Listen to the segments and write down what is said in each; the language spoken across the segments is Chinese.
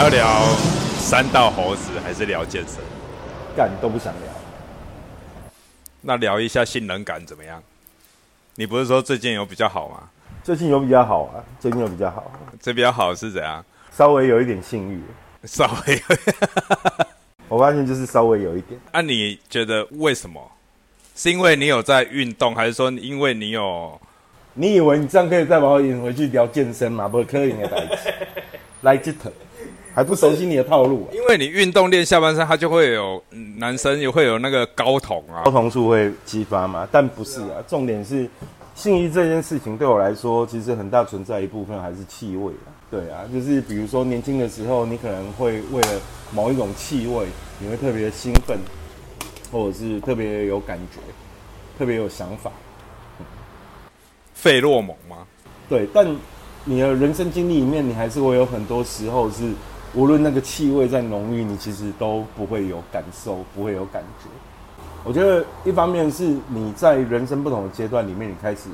要聊三道猴子，还是聊健身？干都不想聊。那聊一下性能感怎么样？你不是说最近有比较好吗？最近有比较好啊，最近有比较好，这比较好是怎样？稍微有一点性欲。稍微有，我发现就是稍微有一点。啊，你觉得为什么？是因为你有在运动，还是说因为你有？你以为你这样可以再把我引回去聊健身吗？不可以的，来来这头，还不熟悉你的套路、啊。因为你运动练下半身，它就会有嗯男生也会有那个睾酮啊睾。酮素会激发嘛？但不是啊，重点是性欲这件事情对我来说，其实很大存在一部分还是气味啊。对啊，就是比如说年轻的时候，你可能会为了某一种气味，你会特别兴奋，或者是特别有感觉，特别有想法。费洛蒙吗？对，但你的人生经历里面，你还是会有很多时候是，无论那个气味再浓郁，你其实都不会有感受，不会有感觉。我觉得一方面是你在人生不同的阶段里面，你开始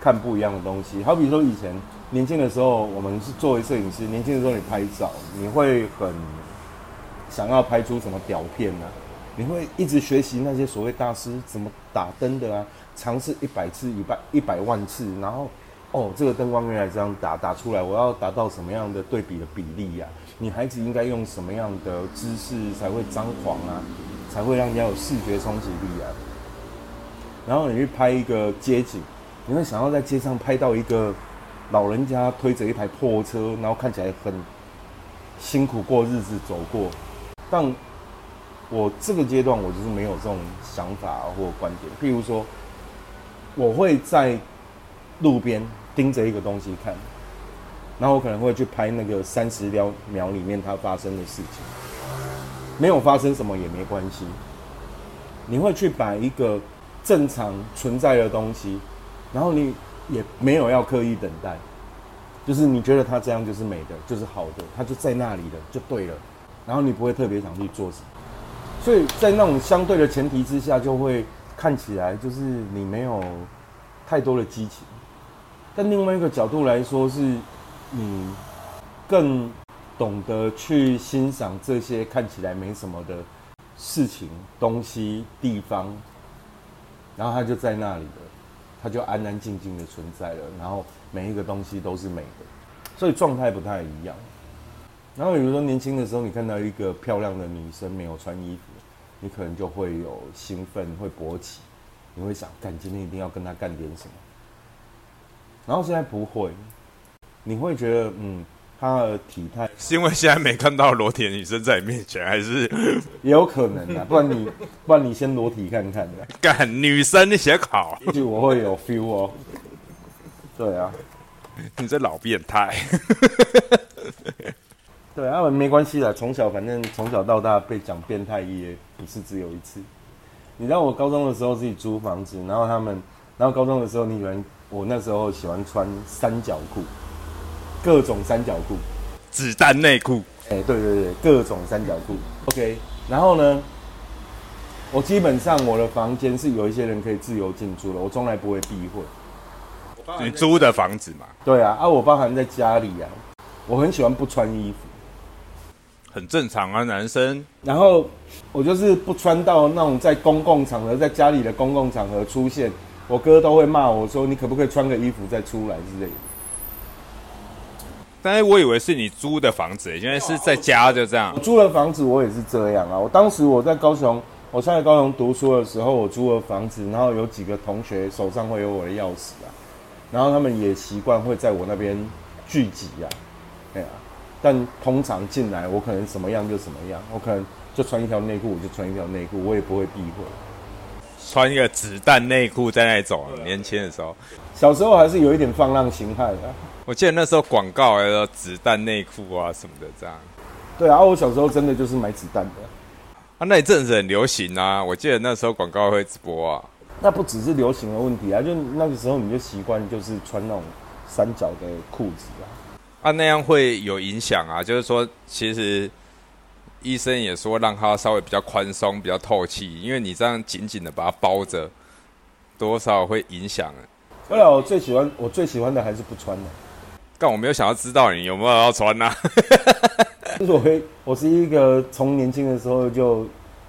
看不一样的东西。好比说以前年轻的时候，我们是作为摄影师，年轻的时候你拍照，你会很想要拍出什么屌片啊？你会一直学习那些所谓大师怎么打灯的啊，尝试一百次、一百一百万次，然后哦，这个灯光原来这样打，打出来我要达到什么样的对比的比例呀、女孩子应该用什么样的姿势才会张狂啊，才会让人家有视觉冲击力啊？然后你去拍一个街景，你会想要在街上拍到一个老人家推着一台破车，然后看起来很辛苦过日子走过，但我这个阶段我就是没有这种想法或观点。譬如说，我会在路边盯着一个东西看，然后我可能会去拍那个三十秒秒里面它发生的事情，没有发生什么也没关系。你会去把一个正常存在的东西，然后你也没有要刻意等待，就是你觉得它这样就是美的，就是好的，它就在那里的，就对了。然后你不会特别想去做什么。所以在那种相对的前提之下，就会看起来就是你没有太多的激情。但另外一个角度来说，是你更懂得去欣赏这些看起来没什么的事情、东西、地方，然后它就在那里了，它就安安静静的存在了，然后每一个东西都是美的，所以状态不太一样。然后比如说年轻的时候，你看到一个漂亮的女生没有穿衣服，你可能就会有兴奋，会勃起，你会想，干今天一定要跟她干点什么。然后现在不会，你会觉得，嗯，她的体态 是因为现在没看到裸体的女生在你面前，还是也有可能的，不然你，不然你先裸体看看的，干女生你写考？也许我会有 feel 哦。对啊，你这老变态！对啊，没关系的，从小反正从小到大被讲变态也不是只有一次。你知道我高中的时候自己租房子，然后他们，然后高中的时候，你以为我那时候喜欢穿三角裤，各种三角裤，子弹内裤，哎、对对对，各种三角裤。OK，然后呢，我基本上我的房间是有一些人可以自由进出的，我从来不会避讳。你租的房子嘛，对啊，啊，我包含在家里啊，我很喜欢不穿衣服。很正常啊，男生然后我就是不穿到那种在公共场合，在家里的公共场合出现，我哥都会骂我说：“你可不可以穿个衣服再出来之类的但是我以为是你租的房子，原来是在家就这样我。租了房子，我也是这样啊。我当时我在高雄，我在高雄读书的时候，我租了房子，然后有几个同学手上会有我的钥匙啊，然后他们也习惯会在我那边聚集啊，对啊。但通常进来，我可能什么样就什么样，我可能就穿一条内裤，我就穿一条内裤，我也不会避讳。穿一个子弹内裤在那里走，年轻的时候，小时候还是有一点放浪形骸的啊。我记得那时候广告还有子弹内裤啊什么的，这样对啊，我小时候真的就是买子弹的。啊，那一阵子很流行啊，我记得那时候广告会直播啊，那不只是流行的问题啊，就那个时候你就习惯就是穿那种三角的裤子啊。啊那样会有影响啊，就是说其实医生也说让它稍微比较宽松、比较透气，因为你这样紧紧的把它包着，多少会影响。后来我最喜欢，我最喜欢的还是不穿的。但我没有想要知道你有没有要穿呐、就是我会，我是一个从年轻的时候就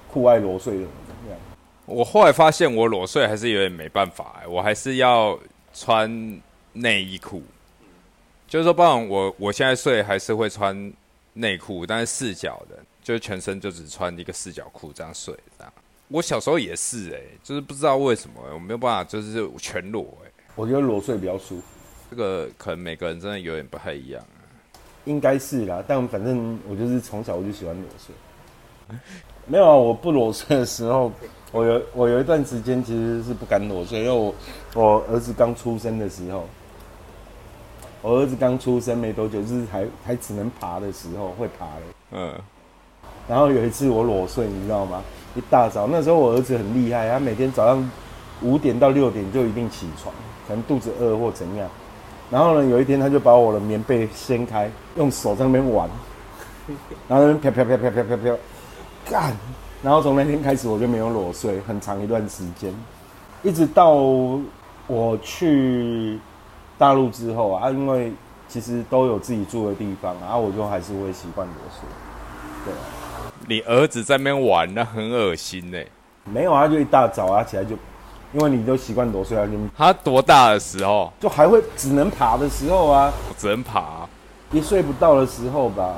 酷爱裸睡的人，这样。我后来发现我裸睡还是有点没办法、欸，我还是要穿内衣裤。就是说，不然我我现在睡还是会穿内裤，但是四角的，就是全身就只穿一个四角裤这样睡，这样。我小时候也是、欸，就是不知道为什么、我没有办法就是全裸、欸，我觉得裸睡比较舒服，这个可能每个人真的有点不太一样、啊。应该是啦。但反正我就是从小我就喜欢裸睡。没有啊，我不裸睡的时候，我有我有一段时间其实是不敢裸睡，因为我我儿子刚出生的时候，我儿子刚出生没多久，就是还还只能爬的时候会爬了。嗯，然后有一次我裸睡，你知道吗？一大早，那时候我儿子很厉害，他每天早上五点到六点就一定起床，可能肚子饿或怎样。然后呢，有一天他就把我的棉被掀开，用手在那边玩，然后那边飘飘飘飘飘飘飘，干！然后从那天开始我就没有裸睡，很长一段时间，一直到我去大陆之后啊，因为其实都有自己住的地方啊，我就还是会习惯裸睡，对啊。你儿子在那边玩，那很恶心呢、没有啊，就一大早啊起来就，因为你都习惯裸睡啊，就他多大的时候就还会只能爬的时候啊，我只能爬、一睡不到的时候吧。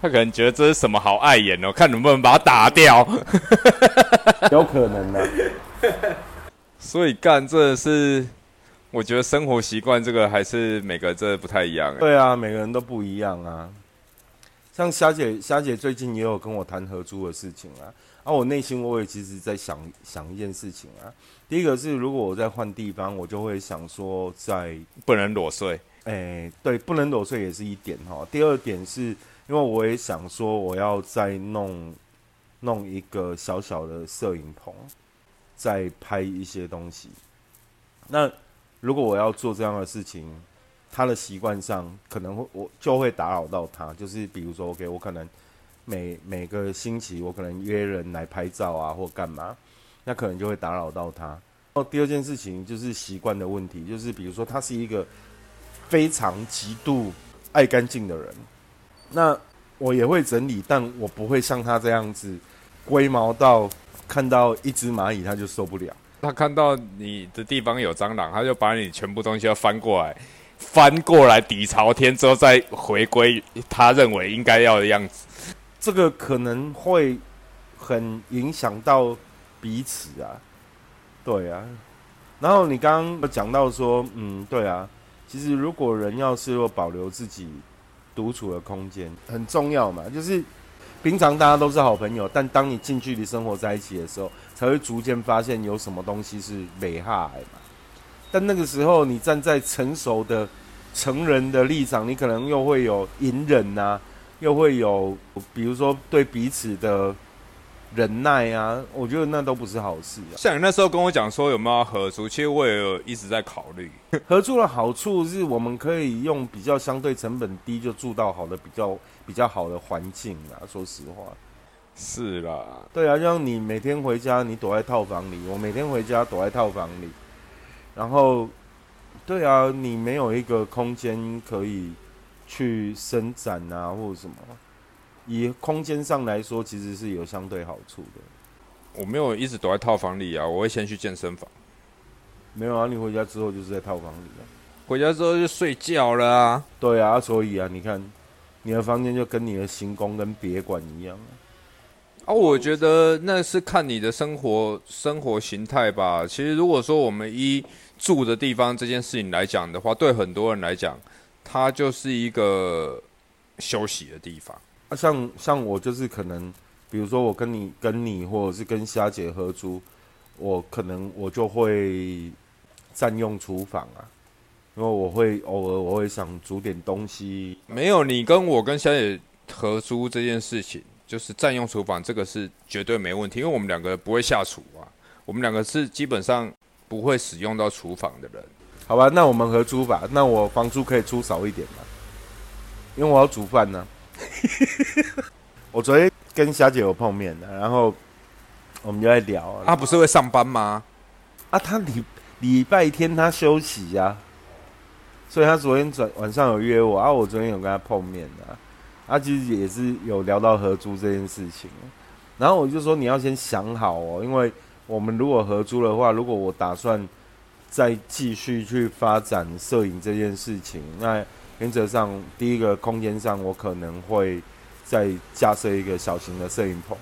他可能觉得这是什么好碍眼哦，看能不能把它打掉。有可能的、所以干真的是，我觉得生活习惯这个还是每个人真的不太一样。对啊，每个人都不一样啊。像霞姐，霞姐最近也有跟我谈合租的事情啊。啊，我内心我也其实在想想一件事情啊。第一个是，如果我在换地方，我就会想说在不能裸睡。哎，对，不能裸睡也是一点哈。第二点是因为我也想说，我要再弄弄一个小小的摄影棚，再拍一些东西。那如果我要做这样的事情，他的习惯上可能会我就会打扰到他，就是比如说，OK，我可能每每个星期我可能约人来拍照啊，或干嘛，那可能就会打扰到他。然后第二件事情就是习惯的问题，就是比如说他是一个非常极度爱干净的人，那我也会整理，但我不会像他这样子龟毛到看到一只蚂蚁他就受不了。他看到你的地方有蟑螂，他就把你全部东西要翻过来，翻过来底朝天之后再回归他认为应该要的样子。这个可能会很影响到彼此啊，对啊。然后你刚刚讲到说，嗯，对啊，其实如果人要是若保留自己独处的空间，很重要嘛。就是平常大家都是好朋友，但当你近距离生活在一起的时候，才会逐渐发现有什么东西是美害嘛。但那个时候，你站在成熟的成人的立场，你可能又会有隐忍呐、又会有比如说对彼此的忍耐啊，我觉得那都不是好事啊。像你那时候跟我讲说有没有合租，其实我也有一直在考虑。合租的好处是我们可以用比较相对成本低就住到好的比较比较好的环境啊。说实话，是啦，对啊，就像你每天回家，你躲在套房里，我每天回家躲在套房里，然后，对啊，你没有一个空间可以去伸展啊，或者什么，以空间上来说，其实是有相对好处的。我没有一直躲在套房里啊，我会先去健身房，没有啊，你回家之后就是在套房里啊。回家之后就睡觉了啊。对啊，所以啊，你看，你的房间就跟你的行宫跟别馆一样啊。啊，我觉得那是看你的生活生活形态吧。其实如果说我们一住的地方这件事情来讲的话，对很多人来讲，它就是一个休息的地方。啊，像像我就是可能，比如说我跟你跟你或者是跟虾姐合租，我可能我就会占用厨房啊，因为我会偶尔我会想煮点东西。没有你跟我跟虾姐合租这件事情，就是占用厨房，这个是绝对没问题，因为我们两个不会下厨啊，我们两个是基本上不会使用到厨房的人。好吧，那我们合租吧。那我房租可以出少一点嘛，因为我要煮饭呢。我昨天跟霞姐有碰面的，然后我们就在聊啊。他不是会上班吗？啊，她礼礼拜天她休息呀、所以她昨天转晚上有约我啊，我昨天有跟她碰面的、啊其实也是有聊到合租这件事情，然后我就说你要先想好哦，因为我们如果合租的话，如果我打算再继续去发展摄影这件事情，那原则上第一个空间上我可能会再架设一个小型的摄影棚，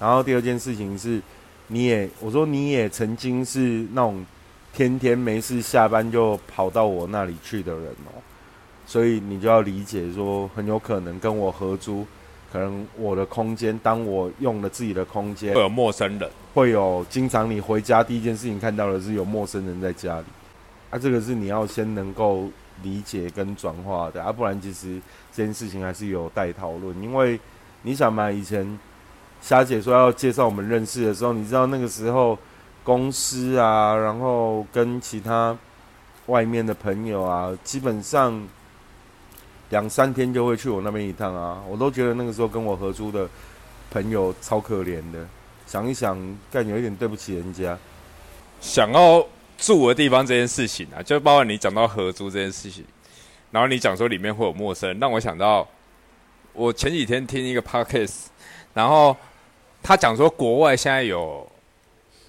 然后第二件事情是，你也我说你也曾经是那种天天没事下班就跑到我那里去的人哦。所以你就要理解说，很有可能跟我合租，可能我的空间，当我用了自己的空间，会有陌生人，会有经常你回家第一件事情看到的是有陌生人在家里，啊，这个是你要先能够理解跟转化的，啊，不然其实这件事情还是有待讨论。因为你想嘛，以前霞姐说要介绍我们认识的时候，你知道那个时候公司啊，然后跟其他外面的朋友啊，基本上。两三天就会去我那边一趟啊！我都觉得那个时候跟我合租的朋友超可怜的。想一想，干有一点对不起人家。想要住的地方这件事情啊，就包括你讲到合租这件事情，然后你讲说里面会有陌生，让我想到我前几天听一个 podcast，然后他讲说国外现在有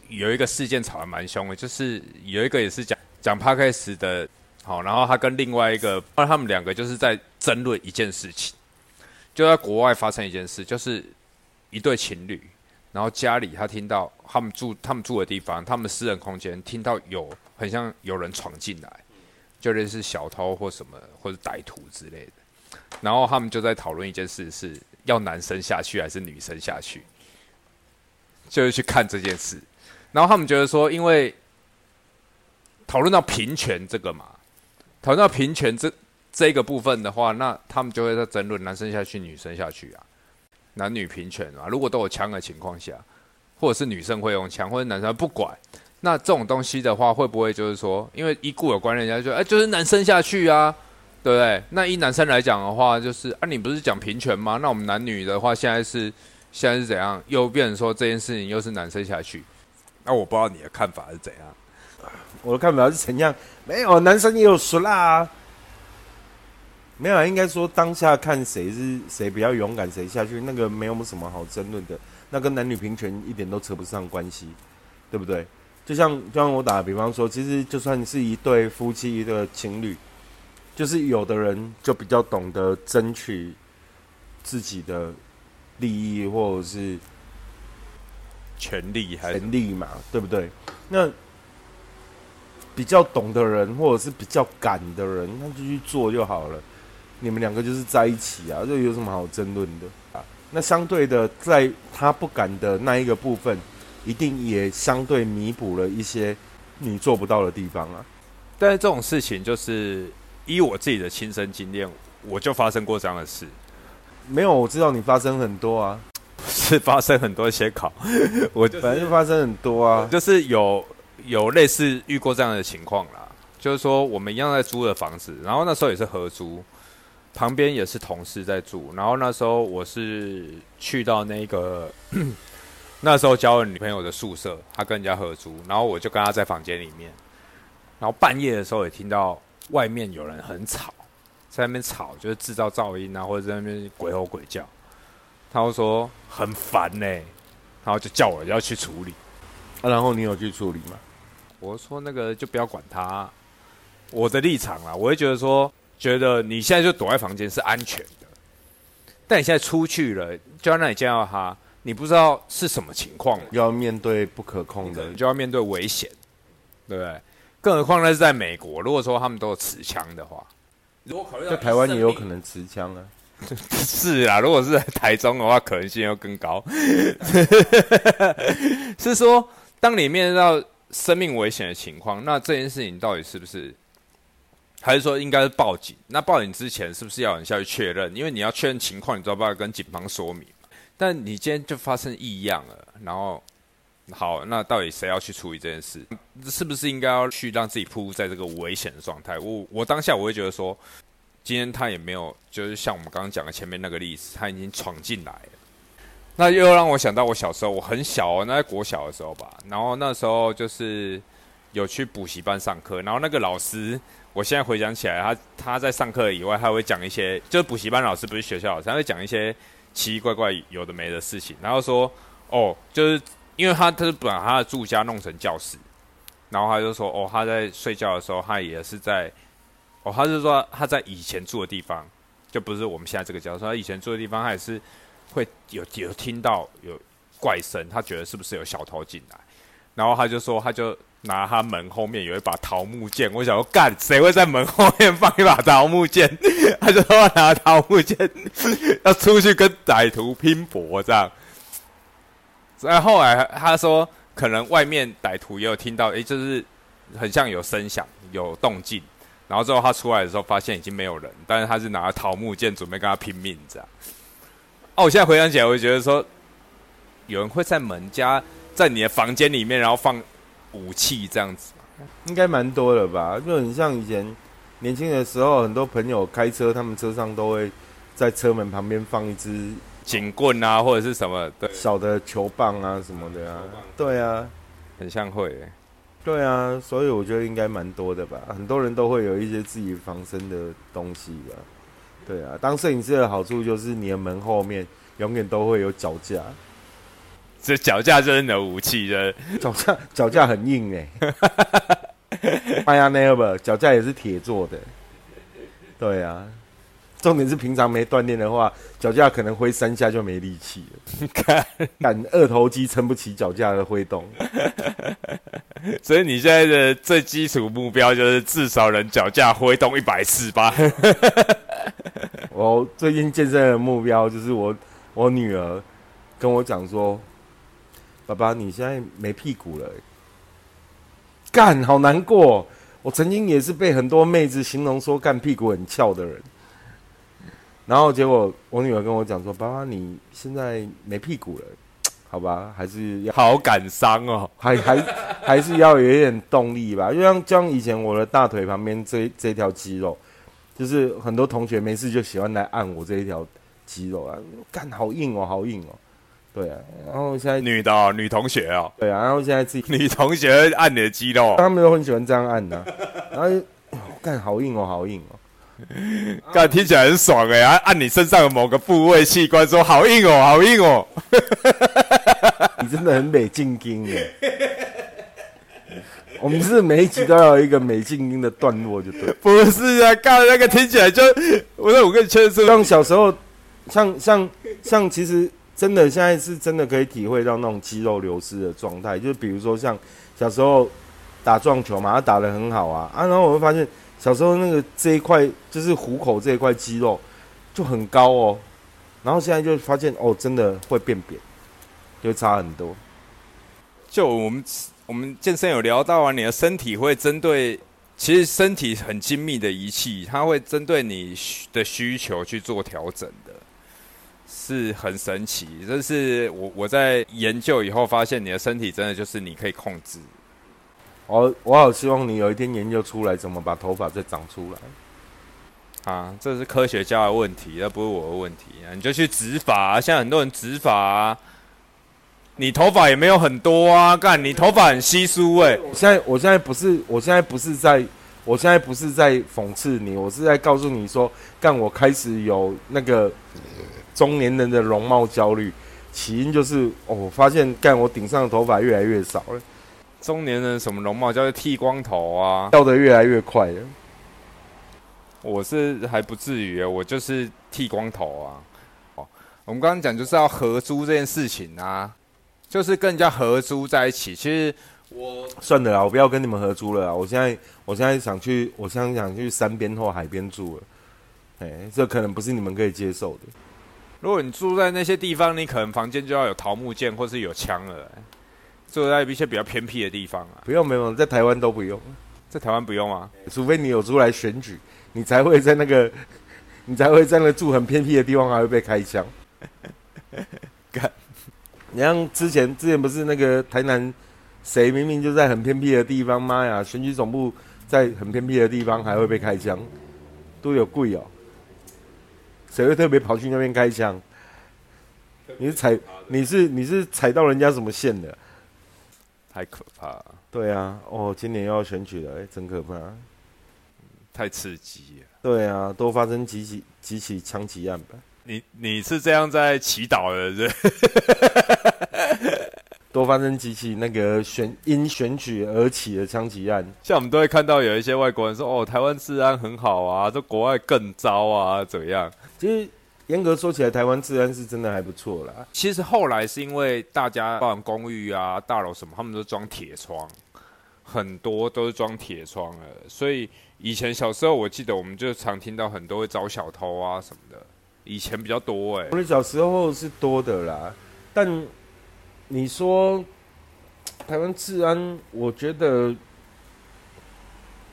有一个事件吵得蛮凶的，就是有一个也是讲讲 podcast 的。好，然后他跟另外一个，他们两个就是在争论一件事情，就在国外发生一件事，就是一对情侣，然后家里他听到他们住他们住的地方，他们私人空间听到有很像有人闯进来，就类似小偷或什么或者歹徒之类的，然后他们就在讨论一件事，是要男生下去还是女生下去，就是去看这件事，然后他们觉得说，因为讨论到平权这个嘛。谈到平权这这个部分的话，那他们就会在争论男生下去，女生下去啊，男女平权啊。如果都有枪的情况下，或者是女生会用枪，或者男生不管，那这种东西的话，会不会就是说，因为一固有关，人家就哎，就是男生下去啊，对不对？那以男生来讲的话，就是啊，你不是讲平权吗？那我们男女的话，现在是现在是怎样？又变成说这件事情又是男生下去？那我不知道你的看法是怎样。我的看法是怎样？没有，男生也有熟啦。没有，应该说当下看谁是谁比较勇敢，谁下去，那个没有什么好争论的。那跟男女平权一点都扯不上关系，对不对？就像就像我打比方说，其实就算是一对夫妻一个情侣，就是有的人就比较懂得争取自己的利益或者是权利，权利嘛，对不对？那。比较懂的人，或者是比较敢的人，那就去做就好了。你们两个就是在一起啊，这有什么好争论的啊？那相对的，在他不敢的那一个部分，一定也相对弥补了一些你做不到的地方啊。但是这种事情，就是依我自己的亲身经验，我就发生过这样的事。没有，我知道你发生很多啊，是发生很多些考，我反正就发生很多啊，就是有。有类似遇过这样的情况啦，就是说我们一样在租的房子，然后那时候也是合租，旁边也是同事在住，然后那时候我是去到那个 那时候交了女朋友的宿舍，他跟人家合租，然后我就跟他在房间里面，然后半夜的时候也听到外面有人很吵，在那边吵，就是制造噪音啊，或者在那边鬼吼鬼叫，他会说很烦呢，然后就叫我要去处理，啊，然后你有去处理吗？我说那个就不要管他，我的立场啦，我会觉得说，觉得你现在就躲在房间是安全的，但你现在出去了，就要让你见到他，你不知道是什么情况，要面对不可控的，就要面对危险，对不对？更何况那是在美国，如果说他们都有持枪的话，如果考虑在台湾也有可能持枪啊，是啊，如果是在台中的话，可能性要更高，是说当你面对到。生命危险的情况，那这件事情到底是不是，还是说应该是报警？那报警之前是不是要人下去确认？因为你要确认情况，你知道不要跟警方说明。但你今天就发生异样了，然后好，那到底谁要去处理这件事？是不是应该要去让自己铺在这个危险的状态？我我当下我会觉得说，今天他也没有，就是像我们刚刚讲的前面那个例子，他已经闯进来了。那又让我想到我小时候，我很小哦，那在国小的时候吧。然后那时候就是有去补习班上课，然后那个老师，我现在回想起来，他他在上课以外，他会讲一些，就是补习班老师不是学校老师，他会讲一些奇奇怪怪有的没的事情，然后说哦，就是因为他他是把他的住家弄成教室，然后他就说哦，他在睡觉的时候，他也是在哦，他是说他在以前住的地方，就不是我们现在这个教室，他以前住的地方，他也是会有有听到有怪声，他觉得是不是有小偷进来，然后他就说他就。拿他门后面有一把桃木剑，我想说干，谁会在门后面放一把桃木剑？他就说拿桃木剑要出去跟歹徒拼搏这样。然后来他说，可能外面歹徒也有听到，诶，就是很像有声响、有动静。然后之后他出来的时候，发现已经没有人，但是他是拿桃木剑准备跟他拼命这样。哦，我现在回想起来，我就觉得说，有人会在门家在你的房间里面，然后放。武器这样子，应该蛮多的吧？就很像以前年轻的时候，很多朋友开车，他们车上都会在车门旁边放一支警棍啊，或者是什么的小的球棒啊什么的啊。对啊，很像会。对啊，所以我觉得应该蛮多的吧。很多人都会有一些自己防身的东西吧。对啊，当摄影师的好处就是你的门后面永远都会有脚架。这脚架真的武器的，脚架 脚架很硬哎，哎呀，never，脚架也是铁做的，对啊，重点是平常没锻炼的话，脚架可能挥三下就没力气了，看，敢二头肌撑不起脚架的挥动，所以你现在的最基础目标就是至少能脚架挥动一百次吧？我最近健身的目标就是我我女儿跟我讲说。爸爸，你现在没屁股了，干好难过。我曾经也是被很多妹子形容说干屁股很翘的人，然后结果我女儿跟我讲说：“爸爸，你现在没屁股了，好吧？还是要好感伤哦，还还还是要有一点动力吧。就像像以前我的大腿旁边这这条肌肉，就是很多同学没事就喜欢来按我这一条肌肉啊，干好硬哦，好硬哦。”对啊，然后现在女的女同学哦，对啊，然后现在自己 女同学按你的肌肉，他们都很喜欢这样按的，然后干好硬哦，好硬哦，干听起来很爽哎，按你身上的某个部位器官说好硬哦，好硬哦，你真的很美静音哎，我们是每一集都要有一个美静音的段落就对，不是啊，刚才那个听起来就，我说我跟你确认，像小时候，像像像其实。真的，现在是真的可以体会到那种肌肉流失的状态。就比如说像小时候打撞球嘛，他打的很好啊啊，然后我会发现小时候那个这一块就是虎口这一块肌肉就很高哦，然后现在就发现哦，真的会变扁，就差很多。就我们我们健身有聊到啊，你的身体会针对，其实身体很精密的仪器，它会针对你的需求去做调整的。是很神奇，这是我我在研究以后发现，你的身体真的就是你可以控制。我我好希望你有一天研究出来怎么把头发再长出来。啊，这是科学家的问题，那不是我的问题啊！你就去植发，现在很多人植发，你头发也没有很多啊，干你头发很稀疏哎！现在我现在不是，我现在不是在，我现在不是在讽刺你，我是在告诉你说，干我开始有那个。中年人的容貌焦虑，起因就是哦，我发现干我顶上的头发越来越少了。中年人什么容貌？叫做剃光头啊，掉的越来越快了。我是还不至于，我就是剃光头啊。哦，我们刚刚讲就是要合租这件事情啊，就是跟人家合租在一起。其实我算了啦，我不要跟你们合租了。我现在我现在想去，我现在想去山边或海边住了。哎，这可能不是你们可以接受的。如果你住在那些地方，你可能房间就要有桃木剑或是有枪了。住在一些比较偏僻的地方啊，不用，不用，在台湾都不用，在台湾不用啊，除非你有出来选举，你才会在那个，你才会在那住很偏僻的地方还会被开枪。干，你像之前之前不是那个台南，谁明明就在很偏僻的地方，妈呀，选举总部在很偏僻的地方还会被开枪，都有贵哦。谁会特别跑去那边开枪？你是踩你是你是踩到人家什么线的？太可怕！对啊，哦，今年又要选举了，哎，真可怕！太刺激了。对啊，多发生几起几起枪击案吧。你你是这样在祈祷的，是？多发生几起那个选因选举而起的枪击案，像我们都会看到有一些外国人说：“哦，台湾治安很好啊，这国外更糟啊，怎么样？”其实严格说起来，台湾治安是真的还不错啦。其实后来是因为大家包含公寓啊、大楼什么，他们都装铁窗，很多都是装铁窗了，所以以前小时候我记得我们就常听到很多会找小偷啊什么的，以前比较多哎。我的小时候是多的啦，但。你说台湾治安，我觉得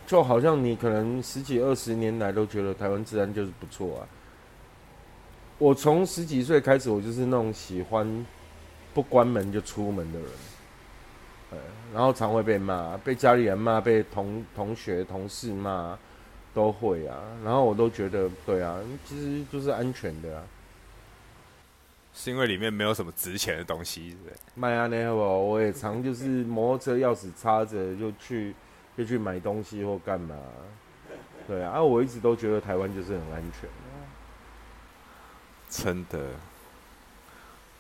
就好像你可能十几二十年来都觉得台湾治安就是不错啊。我从十几岁开始，我就是那种喜欢不关门就出门的人，然后常会被骂，被家里人骂，被同同学同事骂，都会啊。然后我都觉得，对啊，其实就是安全的啊。是因为里面没有什么值钱的东西，对卖啊，那好不好？我也常就是摩托车钥匙插着就去就去买东西或干嘛，对啊。我一直都觉得台湾就是很安全，真的。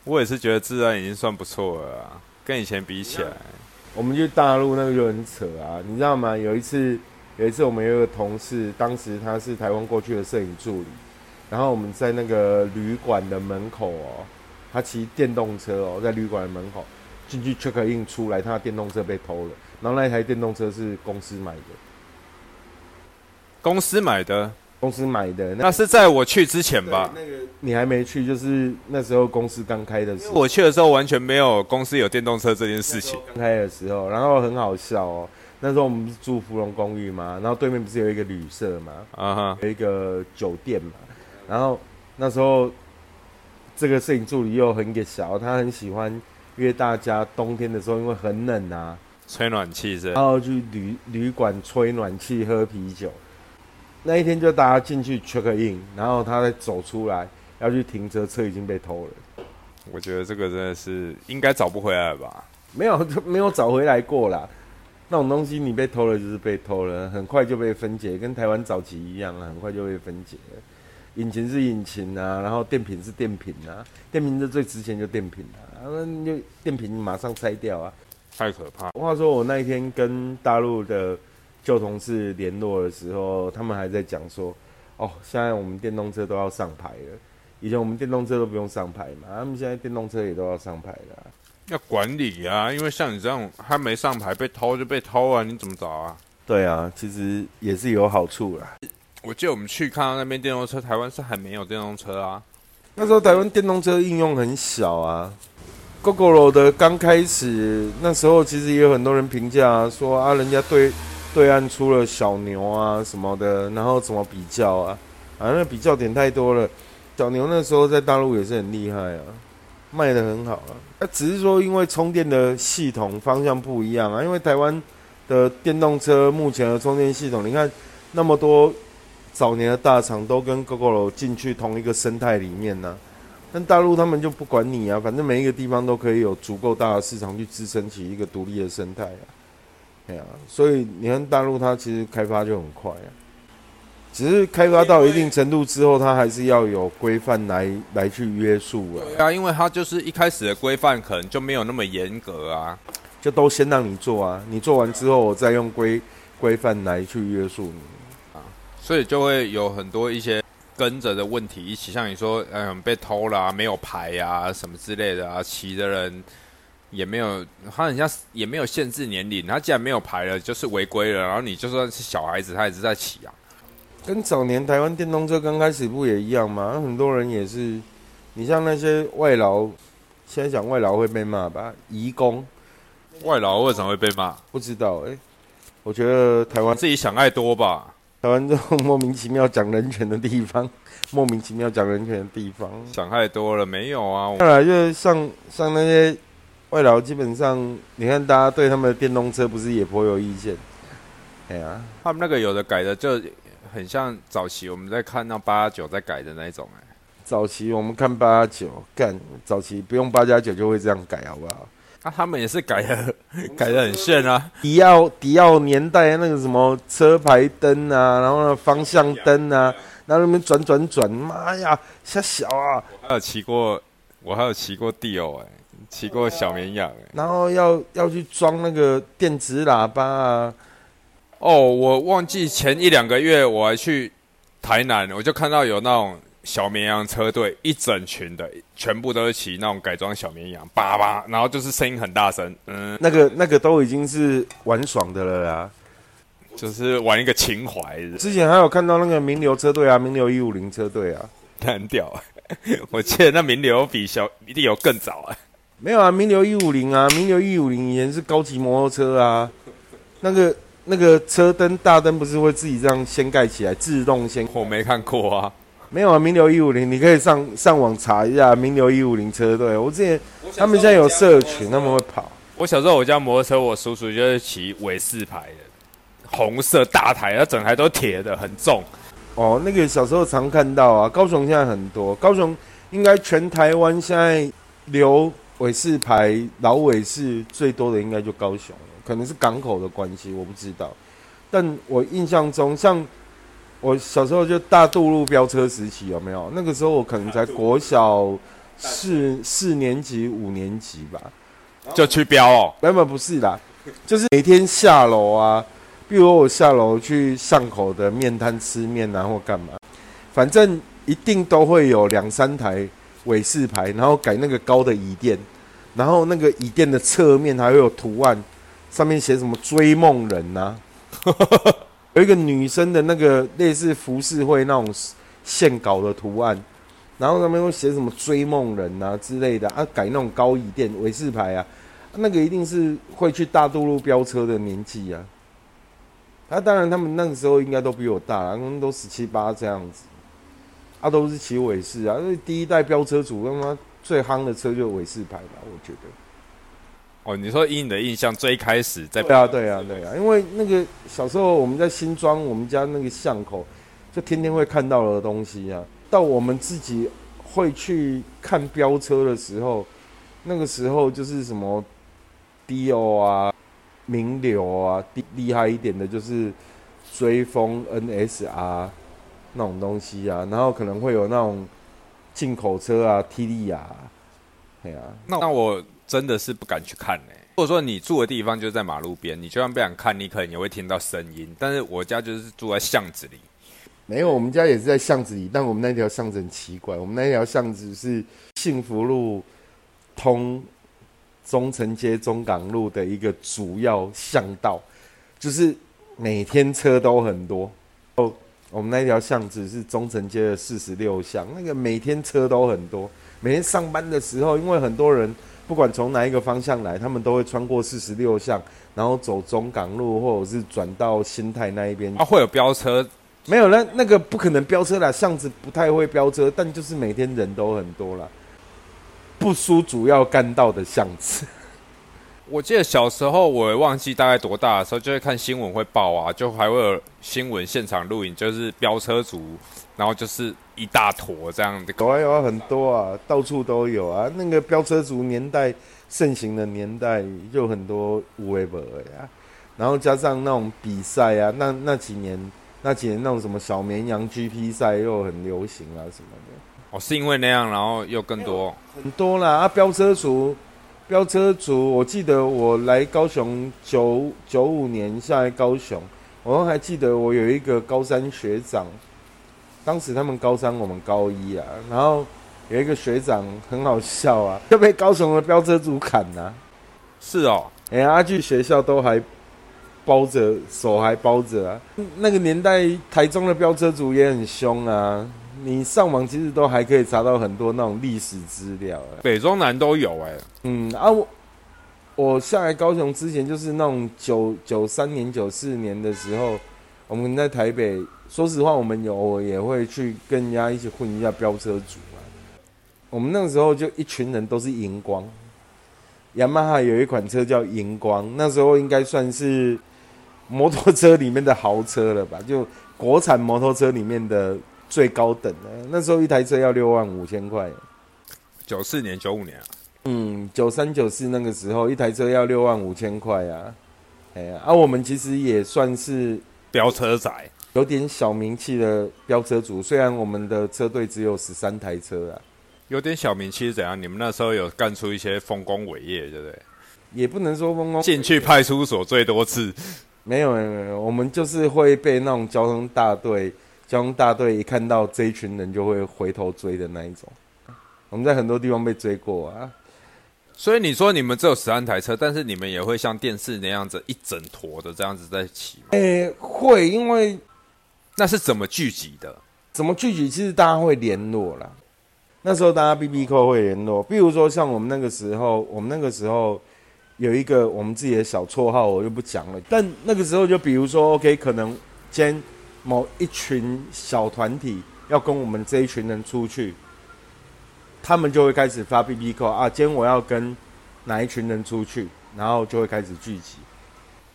我也是觉得治安已经算不错了，跟以前比起来。我们去大陆那个就很扯啊，你知道吗？有一次有一次我们有个同事，当时他是台湾过去的摄影助理。然后我们在那个旅馆的门口哦，他骑电动车哦，在旅馆的门口进去 check in 出来，他的电动车被偷了。然后那台电动车是公司买的，公司买的，公司买的，那是在我去之前吧？那个你还没去，就是那时候公司刚开的时候。我去的时候完全没有公司有电动车这件事情。刚开的时候，然后很好笑哦。那时候我们是住芙蓉公寓嘛，然后对面不是有一个旅社嘛，啊哈，有一个酒店嘛。然后那时候，这个摄影助理又很给小，他很喜欢约大家冬天的时候，因为很冷啊，吹暖气是，然后去旅旅馆吹暖气喝啤酒。那一天就大家进去 check in，然后他再走出来要去停车，车已经被偷了。我觉得这个真的是应该找不回来吧？没有，没有找回来过啦。那种东西你被偷了就是被偷了，很快就被分解，跟台湾早期一样啊，很快就被分解了。引擎是引擎啊，然后电瓶是电瓶啊，电瓶是最值钱就电瓶啊，那就电瓶马上拆掉啊，太可怕。话说我那一天跟大陆的旧同事联络的时候，他们还在讲说，哦，现在我们电动车都要上牌了，以前我们电动车都不用上牌嘛，他们现在电动车也都要上牌了，要管理啊，因为像你这样，他没上牌被偷就被偷啊，你怎么找啊？对啊，其实也是有好处啦。我记得我们去看到那边电动车，台湾是还没有电动车啊。那时候台湾电动车应用很小啊。GoGoRo 的刚开始那时候，其实也有很多人评价说啊，人家对对岸出了小牛啊什么的，然后怎么比较啊？啊，那比较点太多了。小牛那时候在大陆也是很厉害啊，卖的很好啊。那只是说因为充电的系统方向不一样啊。因为台湾的电动车目前的充电系统，你看那么多。早年的大厂都跟 GoGo 进去同一个生态里面呢，但大陆他们就不管你啊，反正每一个地方都可以有足够大的市场去支撑起一个独立的生态啊。对啊，所以你看大陆它其实开发就很快啊，只是开发到一定程度之后，它还是要有规范来来去约束啊。对啊，因为它就是一开始的规范可能就没有那么严格啊，就都先让你做啊，你做完之后，我再用规规范来去约束你啊。所以就会有很多一些跟着的问题一起，像你说，嗯，被偷了啊，没有牌啊，什么之类的啊，骑的人也没有，他很像也没有限制年龄，他既然没有牌了，就是违规了，然后你就算是小孩子，他也是在骑啊。跟早年台湾电动车刚开始不也一样吗？很多人也是，你像那些外劳，现在讲外劳会被骂吧？移工，外劳为什么会被骂？不知道哎，我觉得台湾自己想太多吧。台湾这种莫名其妙讲人权的地方，莫名其妙讲人权的地方，想太多了，没有啊。看来就是像像那些外劳，基本上你看大家对他们的电动车不是也颇有意见？哎呀，他们那个有的改的就很像早期我们在看那八九在改的那一种哎。早期我们看八九干，早期不用八加九就会这样改，好不好？那他们也是改的 改的很炫啊，迪奥迪奥年代那个什么车牌灯啊，然后呢方向灯啊，然后那边转转转，妈呀，吓小啊！还有骑过，我还有骑过迪欧哎，骑过小绵羊哎，然后要要去装那个电子喇叭啊，哦，我忘记前一两个月我还去台南，我就看到有那种。小绵羊车队一整群的，全部都是骑那种改装小绵羊，叭叭，然后就是声音很大声，嗯，那个那个都已经是玩爽的了啦，就是玩一个情怀。之前还有看到那个名流车队啊，名流一五零车队啊，很屌。我记得那名流比小一定有更早啊，没有啊，名流一五零啊，名流一五零以前是高级摩托车啊，那个那个车灯大灯不是会自己这样掀盖起来，自动掀？我没看过啊。没有啊，名流一五零，你可以上上网查一下名流一五零车队。我之前他们现在有社群，他们会跑。我小时候我家摩托车，我叔叔就是骑尾四牌的，红色大台，它整台都铁的，很重。哦，那个小时候常看到啊，高雄现在很多，高雄应该全台湾现在留尾四排老尾市最多的，应该就高雄了，可能是港口的关系，我不知道。但我印象中像。我小时候就大渡路飙车时期有没有？那个时候我可能才国小四四年级五年级吧，就去飙哦。根本不是啦，就是每天下楼啊，比如我下楼去巷口的面摊吃面啊，或干嘛，反正一定都会有两三台尾四牌，然后改那个高的椅垫，然后那个椅垫的侧面还会有图案，上面写什么追梦人呐。有一个女生的那个类似服饰会那种线稿的图案，然后上面会写什么追梦人啊之类的啊，改那种高椅垫、尾式牌啊，那个一定是会去大渡路飙车的年纪啊。啊，当然他们那个时候应该都比我大，他们都十七八这样子，啊，都是骑尾式啊，因为第一代飙车主他妈最夯的车就是尾式牌吧，我觉得。哦，你说以你的印象最开始在对啊对啊对啊，因为那个小时候我们在新庄，我们家那个巷口，就天天会看到的东西啊。到我们自己会去看飙车的时候，那个时候就是什么 D.O 啊、名流啊，厉厉害一点的就是追风 N.S.R 那种东西啊，然后可能会有那种进口车啊，T 利亚，对啊，那那我。真的是不敢去看呢。如果说你住的地方就在马路边，你就算不想看，你可能也会听到声音。但是我家就是住在巷子里，没有，我们家也是在巷子里，但我们那条巷子很奇怪，我们那条巷子是幸福路通中城街中港路的一个主要巷道，就是每天车都很多。哦，我们那条巷子是中城街的四十六巷，那个每天车都很多，每天上班的时候，因为很多人。不管从哪一个方向来，他们都会穿过四十六巷，然后走中港路，或者是转到新泰那一边。啊，会有飙车？没有，那那个不可能飙车啦，巷子不太会飙车，但就是每天人都很多啦，不输主要干道的巷子。我记得小时候，我忘记大概多大的时候，就会看新闻会报啊，就还会有新闻现场录影，就是飙车族，然后就是一大坨这样的。有啊有啊，很多啊，到处都有啊。那个飙车族年代盛行的年代，就很多无为本呀。然后加上那种比赛啊，那那几年那几年那种什么小绵羊 GP 赛又很流行啊什么的。哦，是因为那样，然后又更多很多啦啊，飙车族。飙车族，我记得我来高雄九九五年下来高雄，我都还记得我有一个高三学长，当时他们高三，我们高一啊，然后有一个学长很好笑啊，就被高雄的飙车族砍呐。是哦，哎，他去学校都还包着手，还包着啊。那个年代台中的飙车族也很凶啊。你上网其实都还可以查到很多那种历史资料，北中南都有哎。嗯啊，我我下来高雄之前就是那种九九三年、九四年的时候，我们在台北，说实话，我们有也会去跟人家一起混一下飙车族啊。我们那个时候就一群人都是荧光，雅马哈有一款车叫荧光，那时候应该算是 摩托车里面的豪车了吧？就国产摩托车里面的。最高等的那时候一台车要六万五千块，九四年九五年啊，嗯，九三九四那个时候一台车要六万五千块啊，哎呀，啊，我们其实也算是飙车仔，有点小名气的飙车族，虽然我们的车队只有十三台车啊，有点小名气是怎样？你们那时候有干出一些丰功伟业，对不对？也不能说丰功进去派出所最多次，没有没有没有，我们就是会被那种交通大队，交通大队一看到这一群人就会回头追的那一种。我们在很多地方被追过啊，所以你说你们只有十三台车，但是你们也会像电视那样子一整坨的这样子在骑吗？诶、会，因为那是怎么聚集的？怎么聚集，其实大家会联络啦。那时候大家 B B 扣会联络，比如说像我们那个时候，我们那个时候有一个我们自己的小绰号，我就不讲了。但那个时候就比如说，OK，可能今天某一群小团体要跟我们这一群人出去，他们就会开始发 B B 扣啊，今天我要跟哪一群人出去，然后就会开始聚集。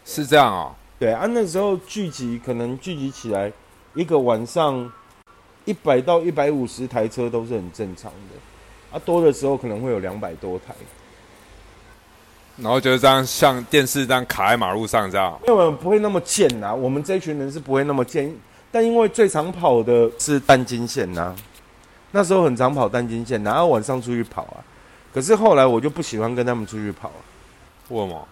是这样哦。对啊，那时候聚集可能聚集起来，一个晚上一百到一百五十台车都是很正常的，啊，多的时候可能会有两百多台。然后就是这样，像电视这样卡在马路上这样。因为我们不会那么贱呐、我们这一群人是不会那么贱，但因为最常跑的是单金线呐、那时候很常跑单金线，然后晚上出去跑啊。可是后来我就不喜欢跟他们出去跑、啊，为什么？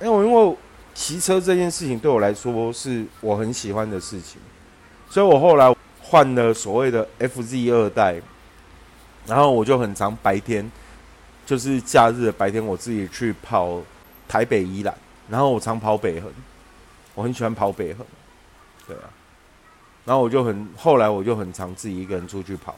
因为我因为骑车这件事情对我来说是我很喜欢的事情，所以我后来换了所谓的 FZ 二代，然后我就很常白天，就是假日白天，我自己去跑台北宜兰，然后我常跑北横，我很喜欢跑北横，对啊，然后我就很后来我就很常自己一个人出去跑，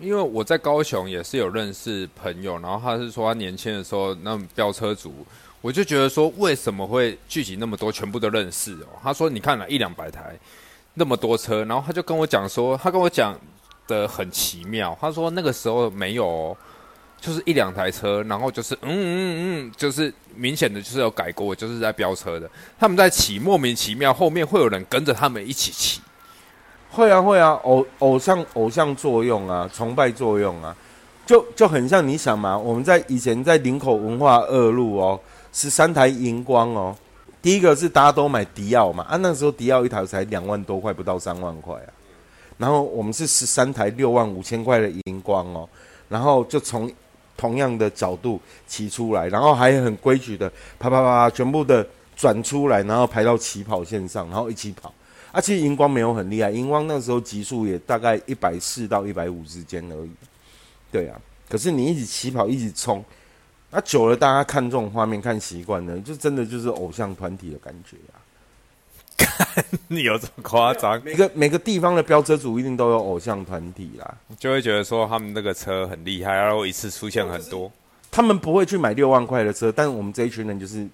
因为我在高雄也是有认识朋友，然后他是说他年轻的时候那种飙车族，我就觉得说为什么会聚集那么多，全部都认识哦。他说你看了一两百台那么多车，然后他就跟我讲说，他跟我讲的很奇妙，他说那个时候没有、就是一两台车，然后就是嗯嗯嗯，就是明显的就是有改过，就是在飙车的，他们在骑莫名其妙，后面会有人跟着他们一起骑。会啊会啊，偶偶像偶像作用啊，崇拜作用啊，就就很像你想嘛，我们在以前在林口文化二路哦，十三台荧光哦，第一个是大家都买迪奥嘛，啊那时候迪奥一台才两万多块，不到三万块啊，然后我们是十三台六万五千块的荧光哦，然后就从同样的角度骑出来，然后还很规矩的啪啪啪全部的转出来，然后排到起跑线上，然后一起跑。啊，其实荧光没有很厉害，荧光那时候极速也大概一百四到一百五之间而已。对啊，可是你一直起跑，一直冲，那、久了大家看这种画面看习惯了，就真的就是偶像团体的感觉啊。你有这么夸张？每个每个地方的飙车组一定都有偶像团体啦，就会觉得说他们那个车很厉害，然后一次出现很多。他们不会去买六万块的车，但是我们这一群人就是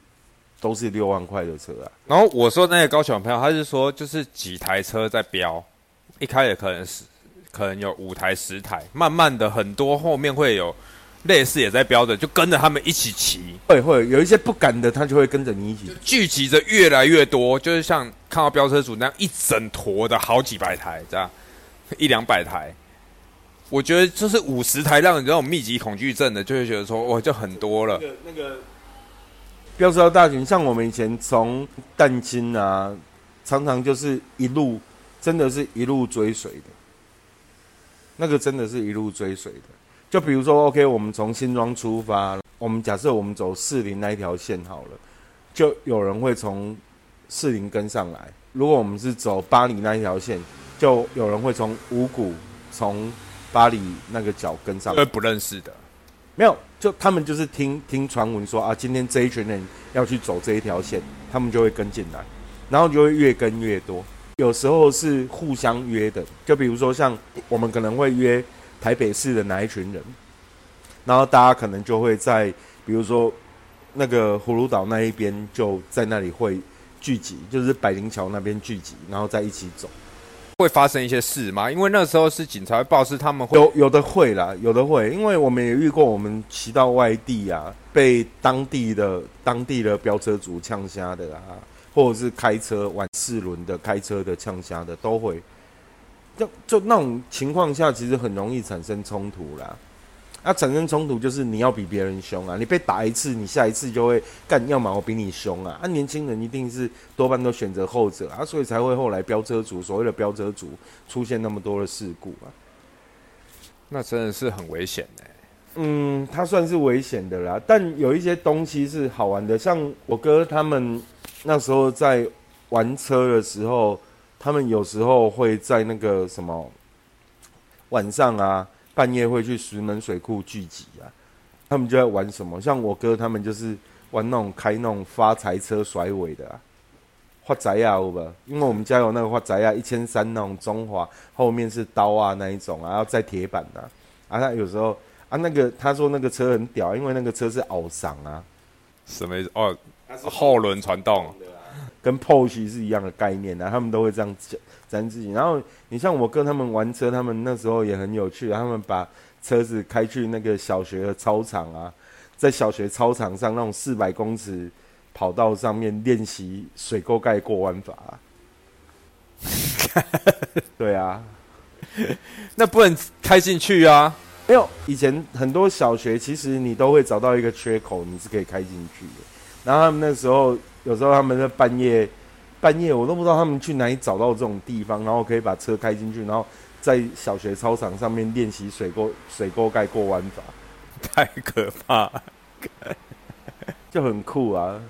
都是六万块的车啊。然后我说那个高雄朋友，他是说就是几台车在飙，一开始可能是可能有五台十台，慢慢的很多后面会有类似也在飙的，就跟着他们一起骑，会会有一些不敢的，他就会跟着你一起。聚集着越来越多，就是像看到飙车族那样一整坨的好几百台这样，一两百台。我觉得就是五十台让人这种密集恐惧症的，就会觉得说，哇，就很多了。那个飙车大群，像我们以前从淡金啊，常常就是一路，真的是一路追随的。那个真的是一路追随的。就比如说，OK，我们从新庄出发，我们假设我们走士林那一条线好了，就有人会从士林跟上来。如果我们是走巴黎那一条线，就有人会从五股从巴黎那个角跟上来。不认识的，没有，就他们就是听听传闻说啊，今天这一群人要去走这一条线，他们就会跟进来，然后就会越跟越多。有时候是互相约的，就比如说像我们可能会约台北市的哪一群人，然后大家可能就会在比如说那个葫芦岛那一边就在那里会聚集，就是百灵桥那边聚集，然后再一起走。会发生一些事吗？因为那时候是警察会报是他们会有有的会啦，有的会，因为我们也遇过，我们骑到外地啊，被当地的当地的飙车族呛瞎的啊，或者是开车玩四轮的开车的呛瞎的都会。就就那种情况下，其实很容易产生冲突啦。啊产生冲突就是你要比别人凶啊，你被打一次，你下一次就会干，要么我比你凶啊。啊，年轻人一定是多半都选择后者啊，所以才会后来飙车族所谓的飙车族出现那么多的事故啊。那真的是很危险哎。嗯，它算是危险的啦，但有一些东西是好玩的，像我哥他们那时候在玩车的时候，他们有时候会在那个什么晚上啊。半夜会去石门水库聚集啊，他们就在玩什么？像我哥他们就是玩那种开那种发财车甩尾的啊，发财啊，有吧？因为我们家有那个发财啊，一千三那种中华，后面是刀啊那一种啊，然后再铁板的啊。他有时候啊，那个他说那个车很屌，因为那个车是凹嗓啊，什么意思？哦，后轮传动，跟 Porsche 是一样的概念啊，他们都会这样讲。咱自己，然后你像我跟他们玩车，他们那时候也很有趣。他们把车子开去那个小学的操场啊，在小学操场上那种四百公尺跑道上面练习水沟盖过弯法。对啊，那不能开进去啊！没有，以前很多小学其实你都会找到一个缺口，你是可以开进去的。然后他们那时候有时候他们在半夜。半夜我都不知道他们去哪里找到这种地方，然后可以把车开进去，然后在小学操场上面练习水沟水沟盖过弯法，太可怕，就很酷啊！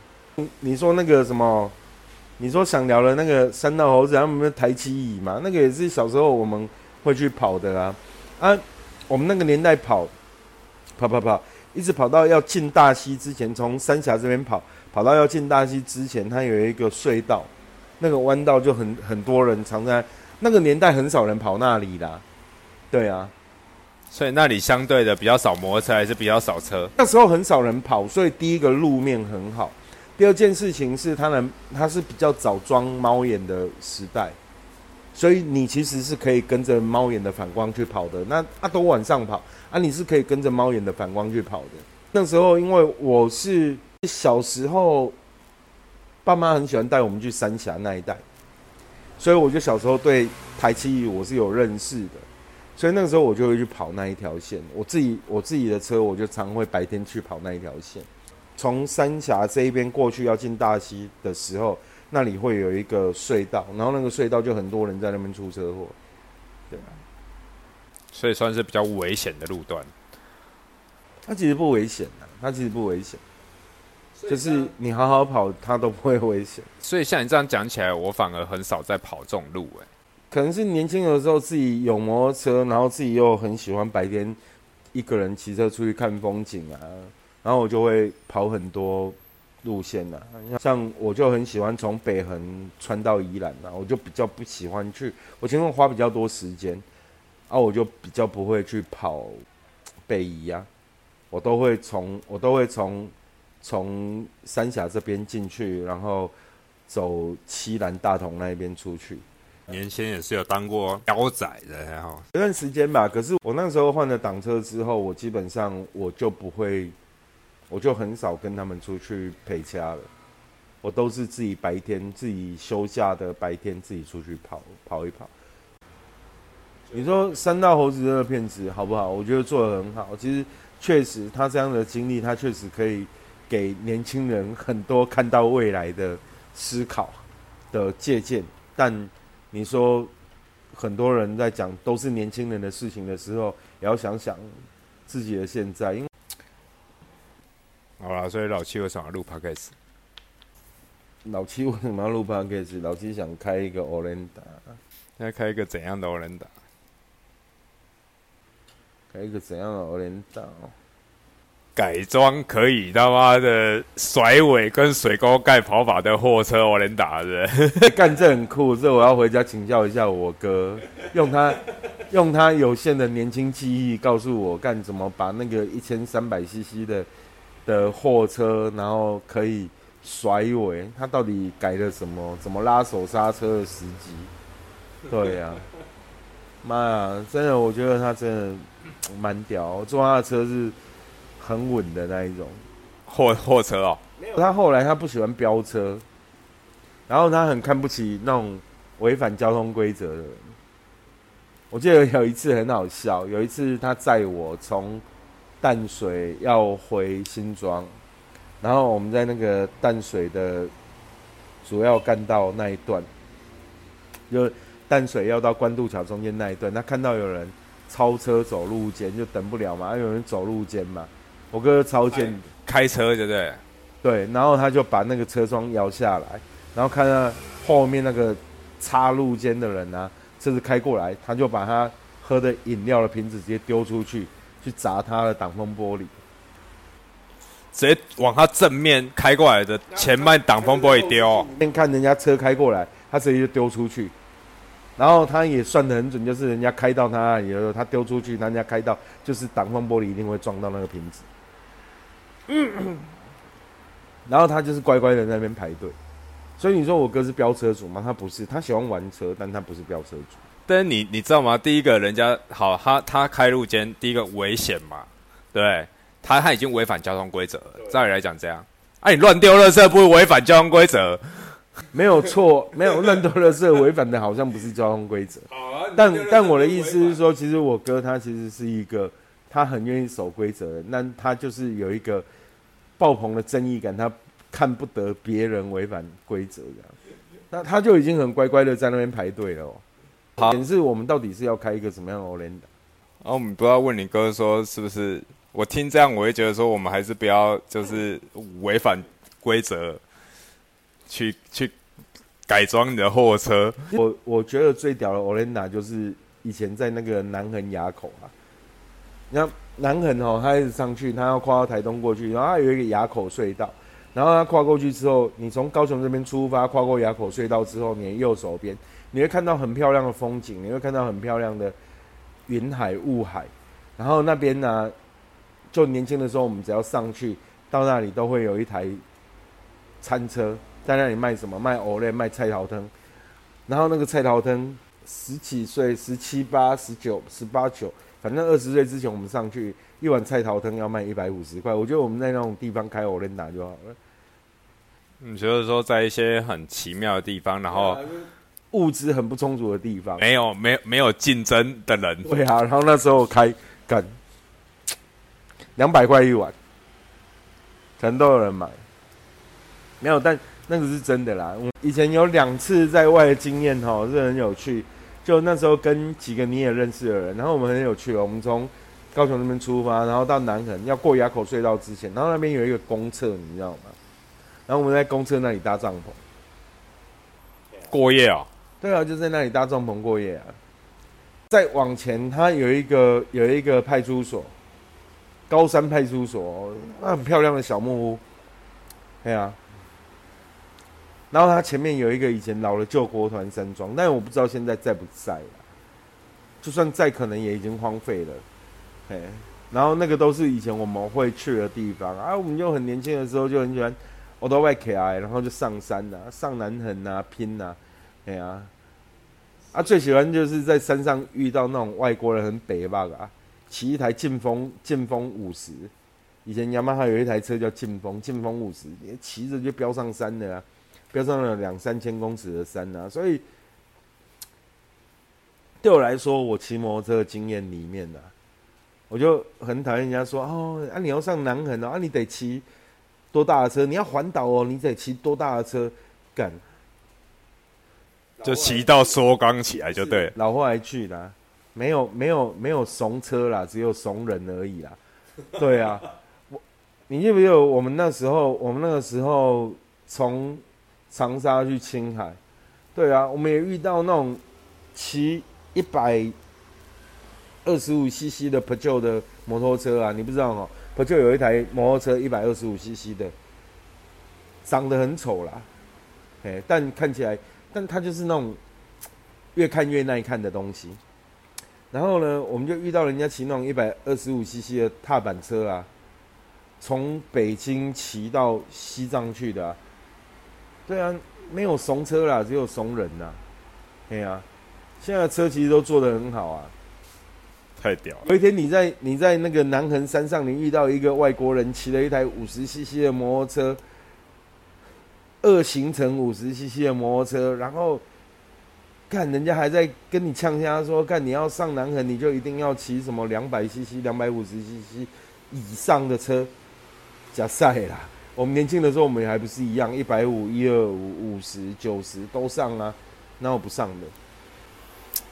你说那个什么？你说想聊的那个三道猴子他们不是抬起椅嘛？那个也是小时候我们会去跑的啊啊！我们那个年代跑跑跑跑，一直跑到要进大溪之前，从三峡这边跑跑到要进大溪之前，它有一个隧道。那个弯道就很很多人常在，那个年代很少人跑那里啦，对啊，所以那里相对的比较少摩托车，还是比较少车。那时候很少人跑，所以第一个路面很好。第二件事情是，它能它是比较早装猫眼的时代，所以你其实是可以跟着猫眼的反光去跑的。那啊都晚上跑啊，你是可以跟着猫眼的反光去跑的。那时候因为我是小时候。爸妈很喜欢带我们去三峡那一带，所以我就小时候对台七我是有认识的，所以那个时候我就会去跑那一条线。我自己我自己的车，我就常会白天去跑那一条线。从三峡这一边过去要进大溪的时候，那里会有一个隧道，然后那个隧道就很多人在那边出车祸，对吧？所以算是比较危险的路段。它其实不危险的，它其实不危险。就是你好好跑，它都不会危险。所以像你这样讲起来，我反而很少在跑这种路哎。可能是年轻的时候自己有摩托车，然后自己又很喜欢白天一个人骑车出去看风景啊，然后我就会跑很多路线啊。像我就很喜欢从北横穿到宜兰啊，我就比较不喜欢去，我情况花比较多时间啊，我就比较不会去跑北宜啊，我都会从我都会从。从三峡这边进去，然后走七兰大同那边出去。年轻也是有当过腰仔的，然后有段时间吧。可是我那时候换了挡车之后，我基本上我就不会，我就很少跟他们出去陪家了。我都是自己白天自己休假的白天自己出去跑跑一跑。你说三道猴子这个片子好不好？我觉得做的很好。其实确实他这样的经历，他确实可以。给年轻人很多看到未来的思考的借鉴，但你说很多人在讲都是年轻人的事情的时候，也要想想自己的现在。因为好了，所以老七为什么要录 podcast？老七为什么要录 podcast？老七想开一个欧伦达，要开一个怎样的欧伦达？开一个怎样的欧伦达？改装可以他妈的甩尾跟水沟盖跑法的货车，我能打的，干这很酷。这我要回家请教一下我哥，用他用他有限的年轻记忆告诉我，干怎么把那个一千三百 CC 的的货车，然后可以甩尾，他到底改了什么？怎么拉手刹车的时机？对呀，妈呀，真的，我觉得他真的蛮屌，坐他的车是。很稳的那一种货货车哦，他后来他不喜欢飙车，然后他很看不起那种违反交通规则的人。我记得有一次很好笑，有一次他载我从淡水要回新庄，然后我们在那个淡水的主要干道那一段，就淡水要到关渡桥中间那一段，他看到有人超车走路肩，就等不了嘛，有人走路肩嘛，我哥超贱开车对不对？对，然后他就把那个车窗摇下来，然后看到后面那个插路间的人啊，车子开过来，他就把他喝的饮料的瓶子直接丢出去，去砸他的挡风玻璃。直接往他正面开过来的前面挡风玻璃丢。先看人家车开过来，他直接就丢出去，然后他也算得很准，就是人家开到他那里的时候，他丢出去，人家开到，就是挡风玻璃一定会撞到那个瓶子。嗯，然后他就是乖乖的在那边排队。所以你说我哥是飙车主吗？他不是，他喜欢玩车，但他不是飙车主。但是你你知道吗？第一个人家好，他他开路肩，第一个危险嘛，对？他他已经违反交通规则了。照理来讲，这样，哎、你乱丢垃圾不会违反交通规则？没有错，没有乱丢垃圾违反的，好像不是交通规则。但但我的意思是说，其实我哥他其实是一个他很愿意守规则的，那他就是有一个爆棚的正义感，他看不得别人违反规则这样。那他就已经很乖乖的在那边排队了、哦。好显示我们到底是要开一个什么样的 o l e n d 然后我们不要问你哥说是不是？我听这样，我会觉得说，我们还是不要就是违反规则，去去改装你的货车。我我觉得最屌的 o l e n d a 就是以前在那个南横垭口啊，你看南横哦，他一直上去，他要跨到台东过去，然后他有一个垭口隧道，然后他跨过去之后，你从高雄这边出发，跨过垭口隧道之后，你的右手边你会看到很漂亮的风景，你会看到很漂亮的云海雾海，然后那边呢，就年轻的时候，我们只要上去到那里，都会有一台餐车在那里卖什么？卖藕类，卖菜头汤。然后那个菜头汤，十几岁、十七八、十九、十八九，反正二十岁之前我们上去一碗菜头汤要卖一百五十块。我觉得我们在那种地方开欧 lenna 就好了。你觉得说在一些很奇妙的地方，然后物资很不充足的地方，没有没有没有竞争的人，对啊。然后那时候开干两百块一碗，可能都有人买。没有，但那个是真的啦。我以前有两次在外的经验哈，是很有趣。就那时候跟几个你也认识的人，然后我们很有趣哦。我们从高雄那边出发，然后到南横要过垭口隧道之前，然后那边有一个公厕，你知道吗？然后我们在公厕那里搭帐篷。过夜哦。对啊，就在那里搭帐篷过夜啊。再往前，它有一个有一个派出所，高山派出所，那很漂亮的小木屋。对啊。然后它前面有一个以前老的旧国团山庄，但我不知道现在在不在了。就算在，可能也已经荒废了。嘿，然后那个都是以前我们会去的地方啊。我们就很年轻的时候就很喜欢，我都外 K I，然后就上山呐、上南横啊，拼呐、哎呀、啊，最喜欢就是在山上遇到那种外国人很北吧啊，骑一台劲风劲风五十，以前雅马哈有一台车叫劲风，劲风五十，骑着就飙上山的啊，飙上了两三千公尺的山啊，所以对我来说，我骑摩托车的经验里面呢、我就很讨厌人家说哦，啊你要上南横哦，啊你得骑多大的车？你要环岛哦，你得骑多大的车？干，就骑到缩缸起来就对了。老后来去啦，没有没有没有怂车啦，只有怂人而已啦。对啊，我你记不记得我们那时候，我们那个时候从长沙去青海，对啊，我们也遇到那种骑一百二十五 CC 的 p e 的摩托车啊，你不知道哦 p e 有一台摩托车一百二十五 CC 的，长得很丑啦，哎，但看起来，但它就是那种越看越耐看的东西。然后呢，我们就遇到人家骑那种一百二十五 CC 的踏板车啊，从北京骑到西藏去的、啊。对啊，没有怂车啦，只有怂人呐。对啊，现在的车其实都做得很好啊。太屌了！有一天你在你在那个南横山上，你遇到一个外国人骑了一台五十 CC 的摩托车，二行程五十 CC 的摩托车，然后看人家还在跟你呛虾说，看你要上南横，你就一定要骑什么两百 CC、两百五十 CC，以上的车加赛啦。我们年轻的时候，我们还不是一样，一百五、一二五、五十、九十都上啊，那我不上的？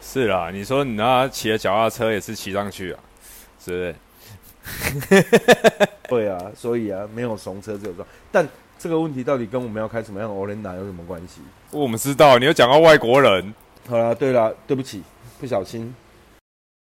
是啦，你说你那骑的脚踏车也是骑上去啊，是不是？对啊，所以啊，没有怂车只有撞。但这个问题到底跟我们要开什么样的 Olenda 有什么关系？我们知道，你有讲到外国人，好啦，对啦，对不起，不小心